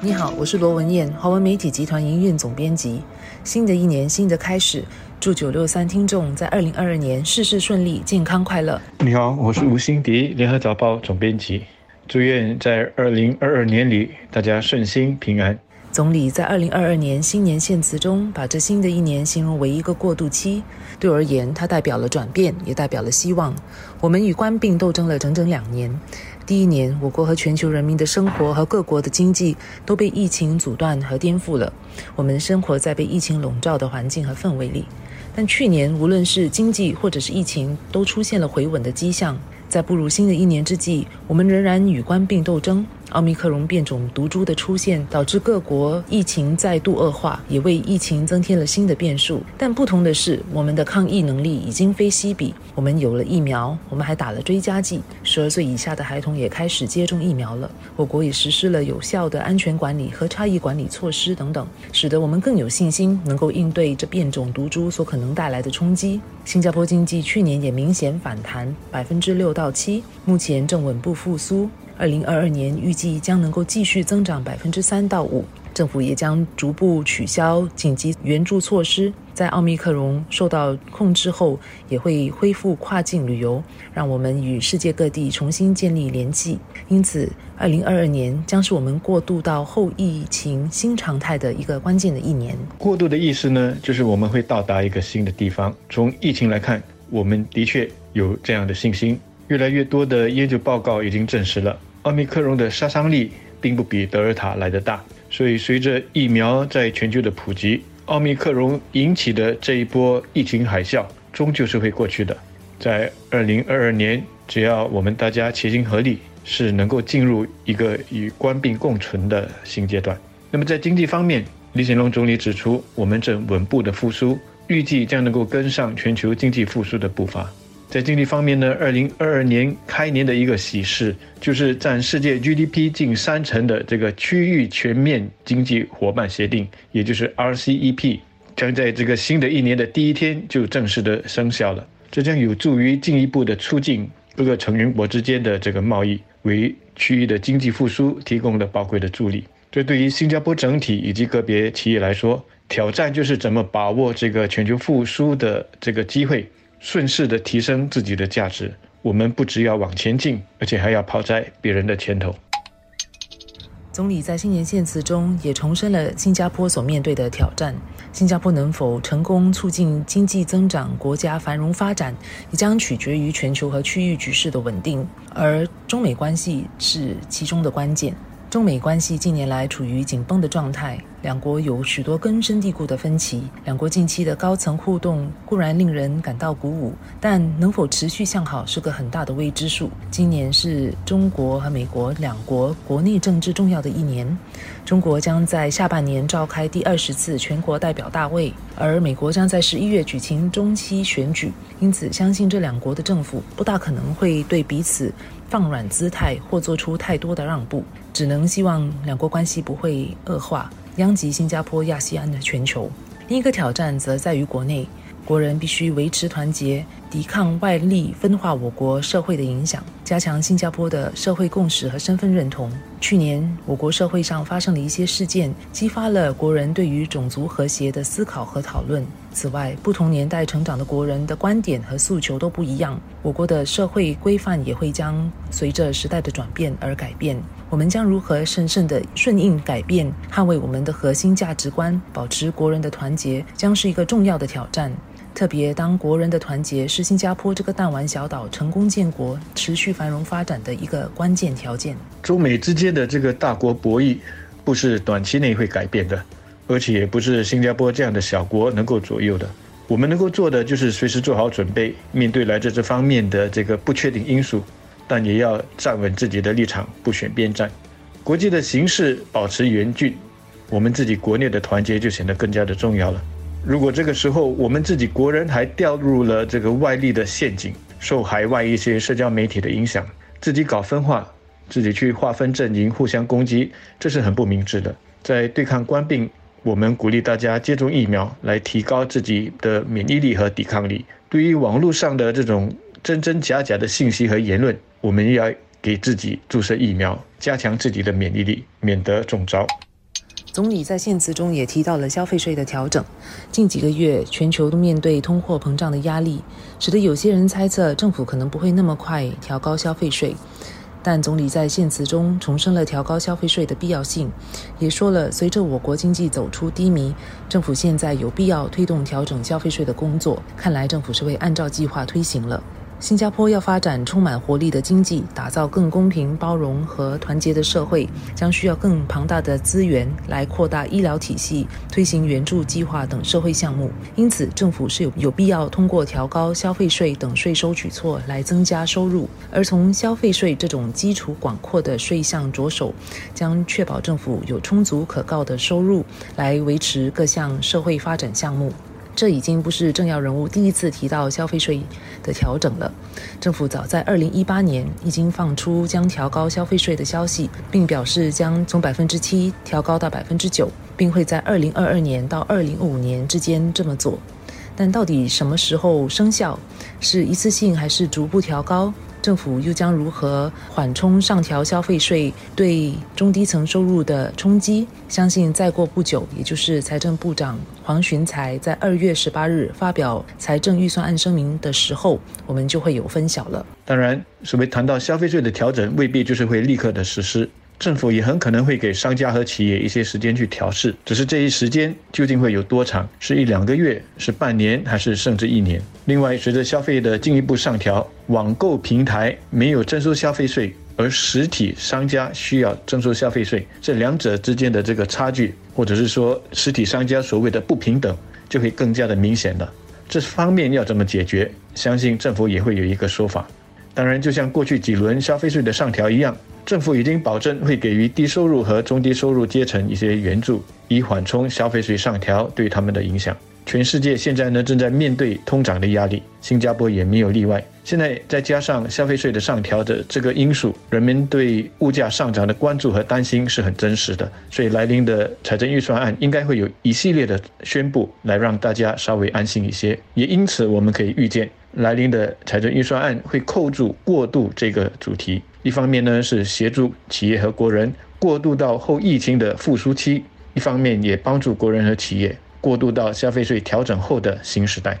你好，我是罗文艳，华文媒体集团营运总编辑。新的一年，新的开始，祝九六三听众在二零二二年事事顺利、健康快乐。你好，我是吴欣迪，联合早报总编辑。祝愿在二零二二年里，大家顺心平安。总理在二零二二年新年献词中，把这新的一年形容为一个过渡期。对我而言，它代表了转变，也代表了希望。我们与官病斗争了整整两年。第一年，我国和全球人民的生活和各国的经济都被疫情阻断和颠覆了。我们生活在被疫情笼罩的环境和氛围里。但去年，无论是经济或者是疫情，都出现了回稳的迹象。在步入新的一年之际，我们仍然与官病斗争。奥密克戎变种毒株的出现，导致各国疫情再度恶化，也为疫情增添了新的变数。但不同的是，我们的抗疫能力已经非昔比。我们有了疫苗，我们还打了追加剂，十二岁以下的孩童也开始接种疫苗了。我国也实施了有效的安全管理和差异管理措施等等，使得我们更有信心能够应对这变种毒株所可能带来的冲击。新加坡经济去年也明显反弹百分之六到七，目前正稳步复苏。二零二二年预计将能够继续增长百分之三到五，政府也将逐步取消紧急援助措施，在奥密克戎受到控制后，也会恢复跨境旅游，让我们与世界各地重新建立联系。因此，二零二二年将是我们过渡到后疫情新常态的一个关键的一年。过渡的意思呢，就是我们会到达一个新的地方。从疫情来看，我们的确有这样的信心。越来越多的研究报告已经证实了。奥密克戎的杀伤力并不比德尔塔来得大，所以随着疫苗在全球的普及，奥密克戎引起的这一波疫情海啸终究是会过去的。在二零二二年，只要我们大家齐心合力，是能够进入一个与官病共存的新阶段。那么在经济方面，李显龙总理指出，我们正稳步的复苏，预计将能够跟上全球经济复苏的步伐。在经济方面呢，二零二二年开年的一个喜事，就是占世界 GDP 近三成的这个区域全面经济伙伴协定，也就是 RCEP，将在这个新的一年的第一天就正式的生效了。这将有助于进一步的促进各个成员国之间的这个贸易，为区域的经济复苏提供了宝贵的助力。这对于新加坡整体以及个别企业来说，挑战就是怎么把握这个全球复苏的这个机会。顺势的提升自己的价值，我们不只要往前进，而且还要跑在别人的前头。总理在新年献词中也重申了新加坡所面对的挑战。新加坡能否成功促进经济增长、国家繁荣发展，也将取决于全球和区域局势的稳定，而中美关系是其中的关键。中美关系近年来处于紧绷的状态，两国有许多根深蒂固的分歧。两国近期的高层互动固然令人感到鼓舞，但能否持续向好是个很大的未知数。今年是中国和美国两国国内政治重要的一年，中国将在下半年召开第二十次全国代表大会，而美国将在十一月举行中期选举。因此，相信这两国的政府不大可能会对彼此。放软姿态或做出太多的让步，只能希望两国关系不会恶化，殃及新加坡、亚细安的全球。另一个挑战则在于国内，国人必须维持团结，抵抗外力分化我国社会的影响，加强新加坡的社会共识和身份认同。去年，我国社会上发生了一些事件，激发了国人对于种族和谐的思考和讨论。此外，不同年代成长的国人的观点和诉求都不一样，我国的社会规范也会将随着时代的转变而改变。我们将如何深深地顺应改变，捍卫我们的核心价值观，保持国人的团结，将是一个重要的挑战。特别当国人的团结是新加坡这个弹丸小岛成功建国、持续繁荣发展的一个关键条件。中美之间的这个大国博弈，不是短期内会改变的。而且也不是新加坡这样的小国能够左右的。我们能够做的就是随时做好准备，面对来自这方面的这个不确定因素，但也要站稳自己的立场，不选边站。国际的形势保持严峻，我们自己国内的团结就显得更加的重要了。如果这个时候我们自己国人还掉入了这个外力的陷阱，受海外一些社交媒体的影响，自己搞分化，自己去划分阵营，互相攻击，这是很不明智的。在对抗官病。我们鼓励大家接种疫苗，来提高自己的免疫力和抵抗力。对于网络上的这种真真假假的信息和言论，我们要给自己注射疫苗，加强自己的免疫力，免得中招。总理在献辞中也提到了消费税的调整。近几个月，全球都面对通货膨胀的压力，使得有些人猜测政府可能不会那么快调高消费税。但总理在献辞中重申了调高消费税的必要性，也说了随着我国经济走出低迷，政府现在有必要推动调整消费税的工作。看来政府是会按照计划推行了。新加坡要发展充满活力的经济，打造更公平、包容和团结的社会，将需要更庞大的资源来扩大医疗体系、推行援助计划等社会项目。因此，政府是有有必要通过调高消费税等税收举措来增加收入。而从消费税这种基础广阔的税项着手，将确保政府有充足可靠的收入来维持各项社会发展项目。这已经不是政要人物第一次提到消费税的调整了。政府早在二零一八年已经放出将调高消费税的消息，并表示将从百分之七调高到百分之九，并会在二零二二年到二零五年之间这么做。但到底什么时候生效？是一次性还是逐步调高？政府又将如何缓冲上调消费税对中低层收入的冲击？相信再过不久，也就是财政部长黄循才在二月十八日发表财政预算案声明的时候，我们就会有分晓了。当然，所谓谈到消费税的调整，未必就是会立刻的实施。政府也很可能会给商家和企业一些时间去调试，只是这一时间究竟会有多长？是一两个月，是半年，还是甚至一年？另外，随着消费的进一步上调，网购平台没有征收消费税，而实体商家需要征收消费税，这两者之间的这个差距，或者是说实体商家所谓的不平等，就会更加的明显了。这方面要怎么解决？相信政府也会有一个说法。当然，就像过去几轮消费税的上调一样。政府已经保证会给予低收入和中低收入阶层一些援助，以缓冲消费税上调对他们的影响。全世界现在呢正在面对通胀的压力，新加坡也没有例外。现在再加上消费税的上调的这个因素，人们对物价上涨的关注和担心是很真实的。所以来临的财政预算案应该会有一系列的宣布，来让大家稍微安心一些。也因此，我们可以预见来临的财政预算案会扣住过渡这个主题。一方面呢是协助企业和国人过渡到后疫情的复苏期，一方面也帮助国人和企业过渡到消费税调整后的新时代。